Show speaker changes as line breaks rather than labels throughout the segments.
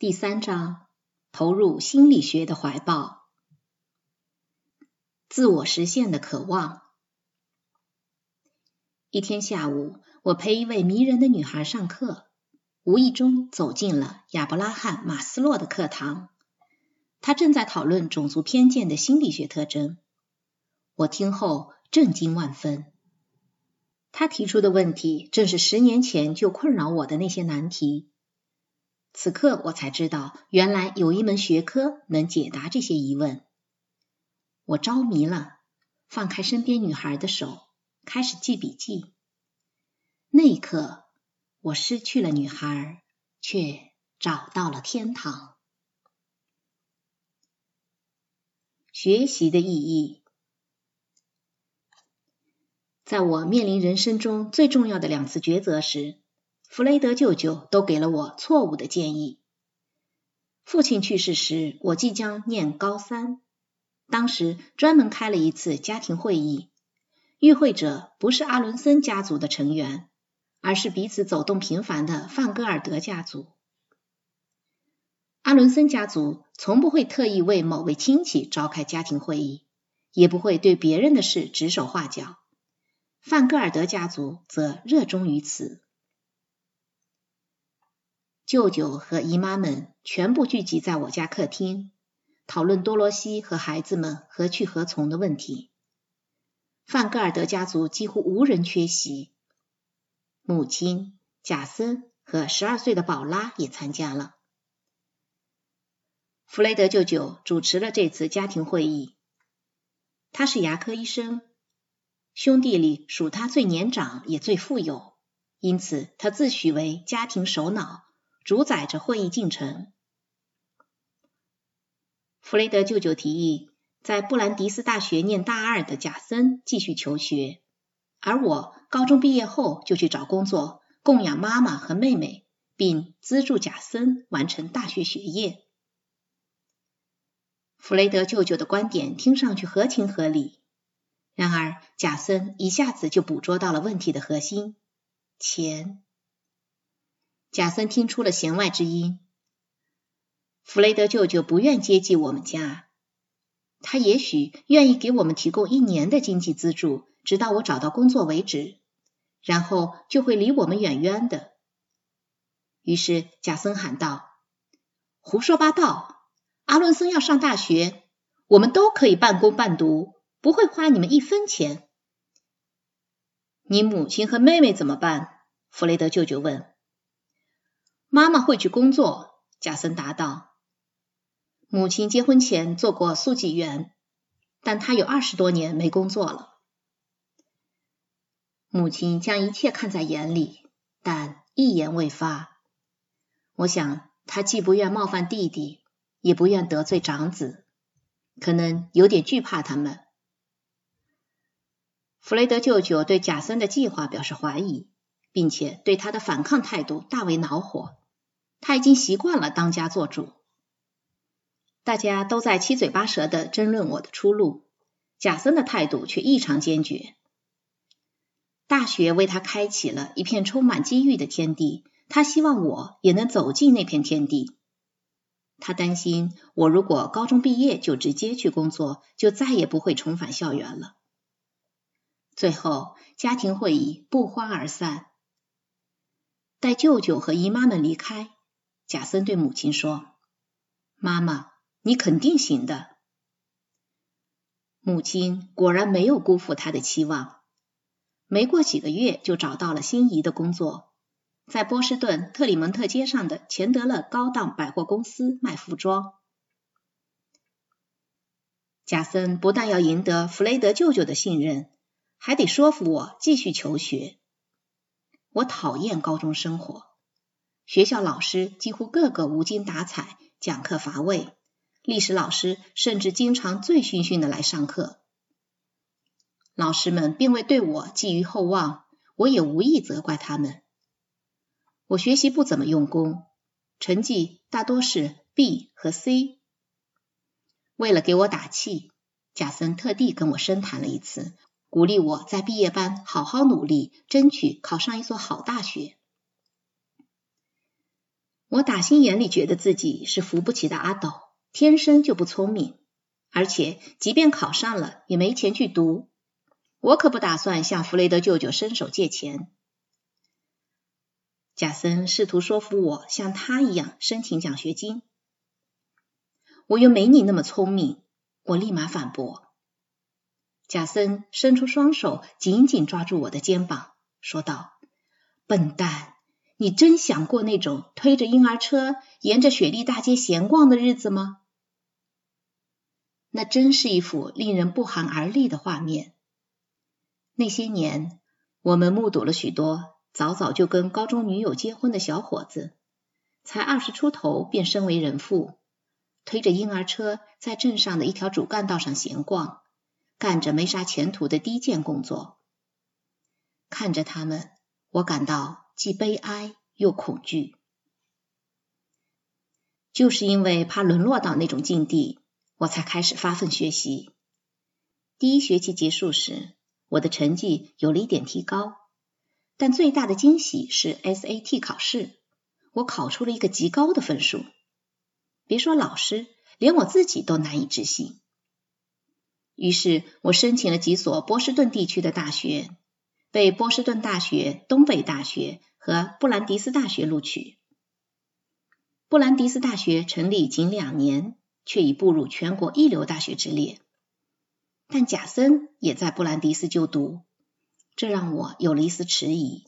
第三章，投入心理学的怀抱，自我实现的渴望。一天下午，我陪一位迷人的女孩上课，无意中走进了亚伯拉罕·马斯洛的课堂。他正在讨论种族偏见的心理学特征。我听后震惊万分。他提出的问题正是十年前就困扰我的那些难题。此刻我才知道，原来有一门学科能解答这些疑问。我着迷了，放开身边女孩的手，开始记笔记。那一刻，我失去了女孩，却找到了天堂。学习的意义，在我面临人生中最重要的两次抉择时。弗雷德舅舅都给了我错误的建议。父亲去世时，我即将念高三，当时专门开了一次家庭会议，与会者不是阿伦森家族的成员，而是彼此走动频繁的范戈尔德家族。阿伦森家族从不会特意为某位亲戚召开家庭会议，也不会对别人的事指手画脚。范戈尔德家族则热衷于此。舅舅和姨妈们全部聚集在我家客厅，讨论多罗西和孩子们何去何从的问题。范戈尔德家族几乎无人缺席，母亲贾森和十二岁的宝拉也参加了。弗雷德舅舅主持了这次家庭会议。他是牙科医生，兄弟里属他最年长也最富有，因此他自诩为家庭首脑。主宰着会议进程。弗雷德舅舅提议，在布兰迪斯大学念大二的贾森继续求学，而我高中毕业后就去找工作，供养妈妈和妹妹，并资助贾森完成大学学业。弗雷德舅舅的观点听上去合情合理，然而贾森一下子就捕捉到了问题的核心：钱。贾森听出了弦外之音。弗雷德舅舅不愿接济我们家，他也许愿意给我们提供一年的经济资助，直到我找到工作为止，然后就会离我们远远的。于是贾森喊道：“胡说八道！阿伦森要上大学，我们都可以半工半读，不会花你们一分钱。”你母亲和妹妹怎么办？弗雷德舅舅问。妈妈会去工作，贾森答道。母亲结婚前做过速记员，但她有二十多年没工作了。母亲将一切看在眼里，但一言未发。我想，她既不愿冒犯弟弟，也不愿得罪长子，可能有点惧怕他们。弗雷德舅舅对贾森的计划表示怀疑，并且对他的反抗态度大为恼火。他已经习惯了当家做主，大家都在七嘴八舌的争论我的出路，贾森的态度却异常坚决。大学为他开启了一片充满机遇的天地，他希望我也能走进那片天地。他担心我如果高中毕业就直接去工作，就再也不会重返校园了。最后，家庭会议不欢而散，待舅舅和姨妈们离开。贾森对母亲说：“妈妈，你肯定行的。”母亲果然没有辜负他的期望，没过几个月就找到了心仪的工作，在波士顿特里蒙特街上的钱德勒高档百货公司卖服装。贾森不但要赢得弗雷德舅舅的信任，还得说服我继续求学。我讨厌高中生活。学校老师几乎个个无精打采，讲课乏味。历史老师甚至经常醉醺醺的来上课。老师们并未对我寄予厚望，我也无意责怪他们。我学习不怎么用功，成绩大多是 B 和 C。为了给我打气，贾森特地跟我深谈了一次，鼓励我在毕业班好好努力，争取考上一所好大学。我打心眼里觉得自己是扶不起的阿斗，天生就不聪明，而且即便考上了，也没钱去读。我可不打算向弗雷德舅舅伸手借钱。贾森试图说服我像他一样申请奖学金，我又没你那么聪明。我立马反驳。贾森伸出双手，紧紧抓住我的肩膀，说道：“笨蛋。”你真想过那种推着婴儿车沿着雪莉大街闲逛的日子吗？那真是一幅令人不寒而栗的画面。那些年，我们目睹了许多早早就跟高中女友结婚的小伙子，才二十出头便身为人父，推着婴儿车在镇上的一条主干道上闲逛，干着没啥前途的低贱工作。看着他们，我感到。既悲哀又恐惧，就是因为怕沦落到那种境地，我才开始发奋学习。第一学期结束时，我的成绩有了一点提高，但最大的惊喜是 SAT 考试，我考出了一个极高的分数。别说老师，连我自己都难以置信。于是我申请了几所波士顿地区的大学，被波士顿大学、东北大学。和布兰迪斯大学录取。布兰迪斯大学成立仅两年，却已步入全国一流大学之列。但贾森也在布兰迪斯就读，这让我有了一丝迟疑。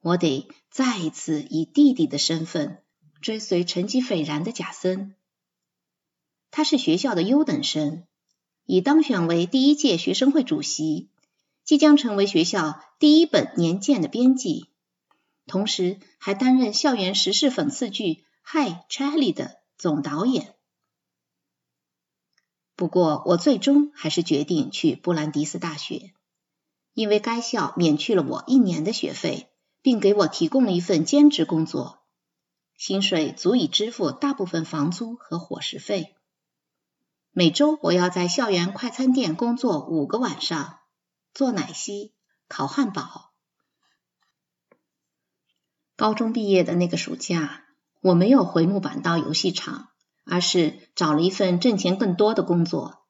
我得再一次以弟弟的身份追随成绩斐然的贾森。他是学校的优等生，已当选为第一届学生会主席，即将成为学校第一本年鉴的编辑。同时还担任校园时事讽刺剧《Hi Charlie》的总导演。不过，我最终还是决定去布兰迪斯大学，因为该校免去了我一年的学费，并给我提供了一份兼职工作，薪水足以支付大部分房租和伙食费。每周我要在校园快餐店工作五个晚上，做奶昔、烤汉堡。高中毕业的那个暑假，我没有回木板道游戏场，而是找了一份挣钱更多的工作，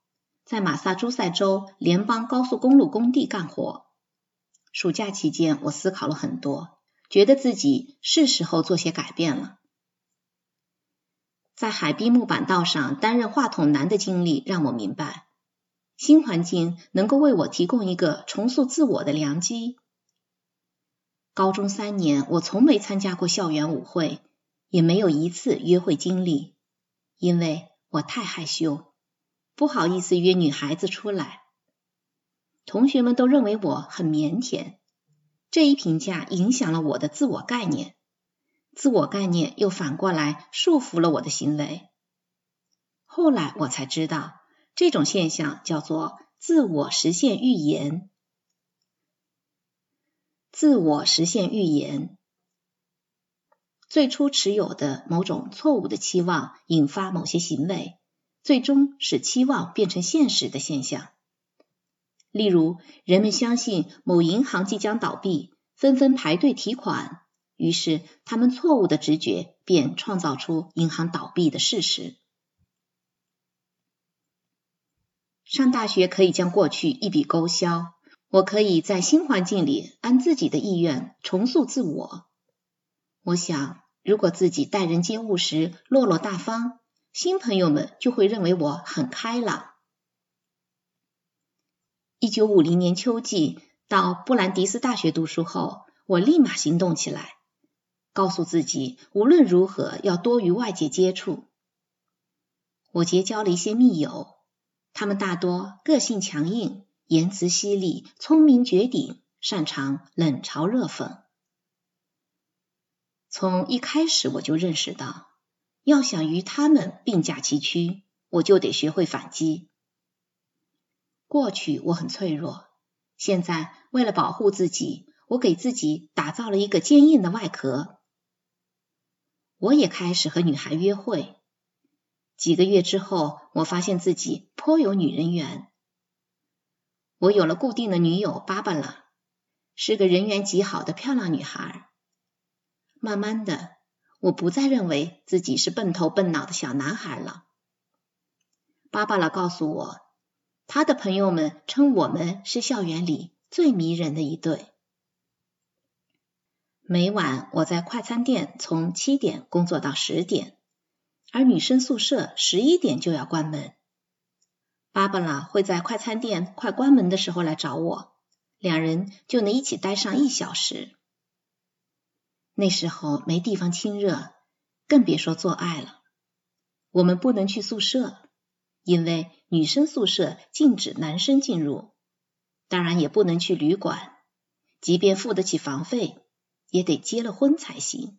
在马萨诸塞州联邦高速公路工地干活。暑假期间，我思考了很多，觉得自己是时候做些改变了。在海滨木板道上担任话筒男的经历，让我明白，新环境能够为我提供一个重塑自我的良机。高中三年，我从没参加过校园舞会，也没有一次约会经历，因为我太害羞，不好意思约女孩子出来。同学们都认为我很腼腆，这一评价影响了我的自我概念，自我概念又反过来束缚了我的行为。后来我才知道，这种现象叫做自我实现预言。自我实现预言，最初持有的某种错误的期望引发某些行为，最终使期望变成现实的现象。例如，人们相信某银行即将倒闭，纷纷排队提款，于是他们错误的直觉便创造出银行倒闭的事实。上大学可以将过去一笔勾销。我可以在新环境里按自己的意愿重塑自我。我想，如果自己待人接物时落落大方，新朋友们就会认为我很开朗。一九五零年秋季到布兰迪斯大学读书后，我立马行动起来，告诉自己无论如何要多与外界接触。我结交了一些密友，他们大多个性强硬。言辞犀利，聪明绝顶，擅长冷嘲热讽。从一开始我就认识到，要想与他们并驾齐驱，我就得学会反击。过去我很脆弱，现在为了保护自己，我给自己打造了一个坚硬的外壳。我也开始和女孩约会。几个月之后，我发现自己颇有女人缘。我有了固定的女友芭芭拉，是个人缘极好的漂亮女孩。慢慢的，我不再认为自己是笨头笨脑的小男孩了。芭芭拉告诉我，她的朋友们称我们是校园里最迷人的一对。每晚我在快餐店从七点工作到十点，而女生宿舍十一点就要关门。芭芭拉会在快餐店快关门的时候来找我，两人就能一起待上一小时。那时候没地方亲热，更别说做爱了。我们不能去宿舍，因为女生宿舍禁止男生进入。当然也不能去旅馆，即便付得起房费，也得结了婚才行。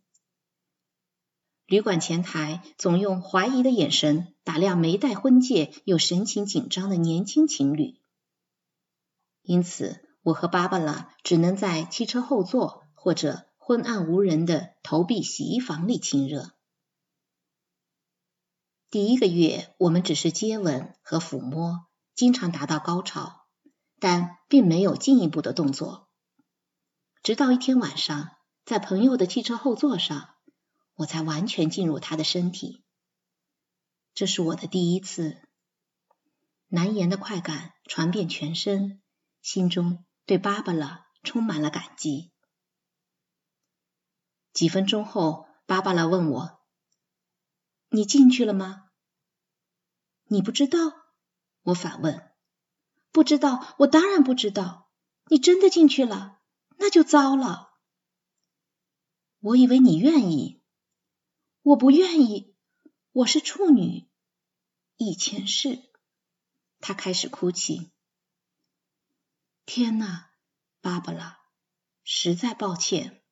旅馆前台总用怀疑的眼神打量没戴婚戒又神情紧张的年轻情侣，因此我和芭芭拉只能在汽车后座或者昏暗无人的投币洗衣房里亲热。第一个月，我们只是接吻和抚摸，经常达到高潮，但并没有进一步的动作。直到一天晚上，在朋友的汽车后座上。我才完全进入他的身体，这是我的第一次，难言的快感传遍全身，心中对芭芭拉充满了感激。几分钟后，芭芭拉问我：“你进去了吗？”“你不知道？”我反问。“不知道，我当然不知道。你真的进去了，那就糟了。”“我以为你愿意。”我不愿意，我是处女。以前是。他开始哭泣。天哪，芭芭拉，实在抱歉。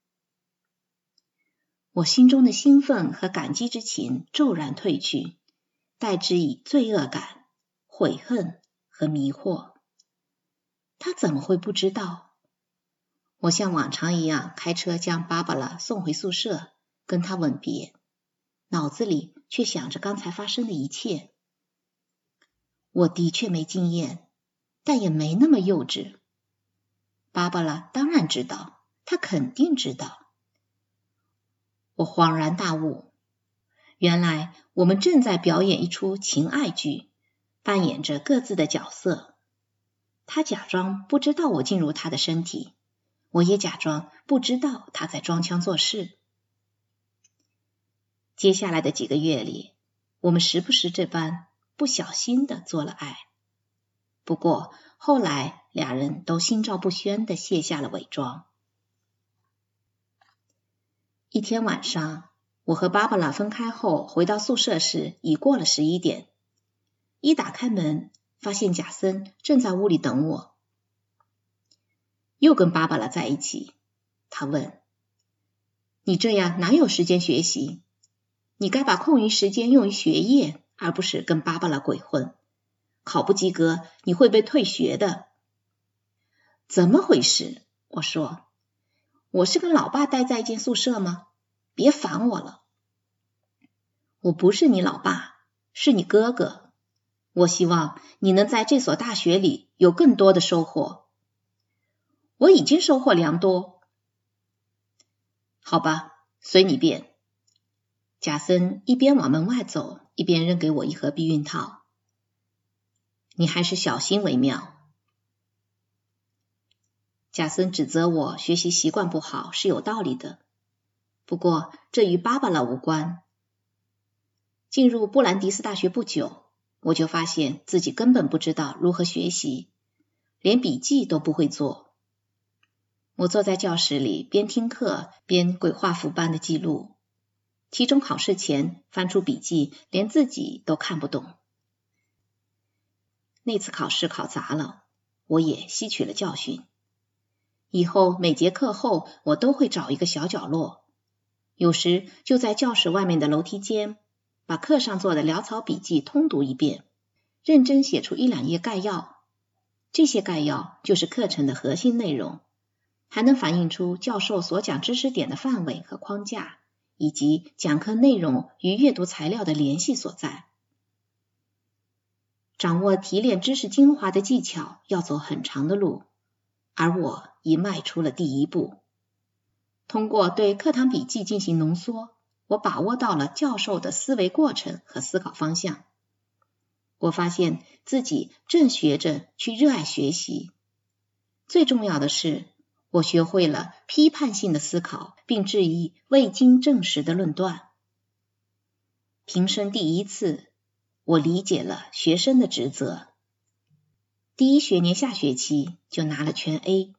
我心中的兴奋和感激之情骤然褪去，代之以罪恶感、悔恨和迷惑。他怎么会不知道？我像往常一样开车将芭芭拉送回宿舍，跟他吻别。脑子里却想着刚才发生的一切。我的确没经验，但也没那么幼稚。芭芭拉当然知道，她肯定知道。我恍然大悟，原来我们正在表演一出情爱剧，扮演着各自的角色。他假装不知道我进入他的身体，我也假装不知道他在装腔作势。接下来的几个月里，我们时不时这般不小心的做了爱。不过后来，俩人都心照不宣的卸下了伪装。一天晚上，我和芭芭拉分开后回到宿舍时，已过了十一点。一打开门，发现贾森正在屋里等我，又跟芭芭拉在一起。他问：“你这样哪有时间学习？”你该把空余时间用于学业，而不是跟芭芭拉鬼混。考不及格，你会被退学的。怎么回事？我说，我是跟老爸待在一间宿舍吗？别烦我了。我不是你老爸，是你哥哥。我希望你能在这所大学里有更多的收获。我已经收获良多。好吧，随你便。贾森一边往门外走，一边扔给我一盒避孕套。你还是小心为妙。贾森指责我学习习惯不好是有道理的，不过这与芭芭拉无关。进入布兰迪斯大学不久，我就发现自己根本不知道如何学习，连笔记都不会做。我坐在教室里，边听课边鬼画符般的记录。期中考试前翻出笔记，连自己都看不懂。那次考试考砸了，我也吸取了教训。以后每节课后，我都会找一个小角落，有时就在教室外面的楼梯间，把课上做的潦草笔记通读一遍，认真写出一两页概要。这些概要就是课程的核心内容，还能反映出教授所讲知识点的范围和框架。以及讲课内容与阅读材料的联系所在。掌握提炼知识精华的技巧要走很长的路，而我已迈出了第一步。通过对课堂笔记进行浓缩，我把握到了教授的思维过程和思考方向。我发现自己正学着去热爱学习。最重要的是，我学会了批判性的思考，并质疑未经证实的论断。平生第一次，我理解了学生的职责。第一学年下学期就拿了全 A。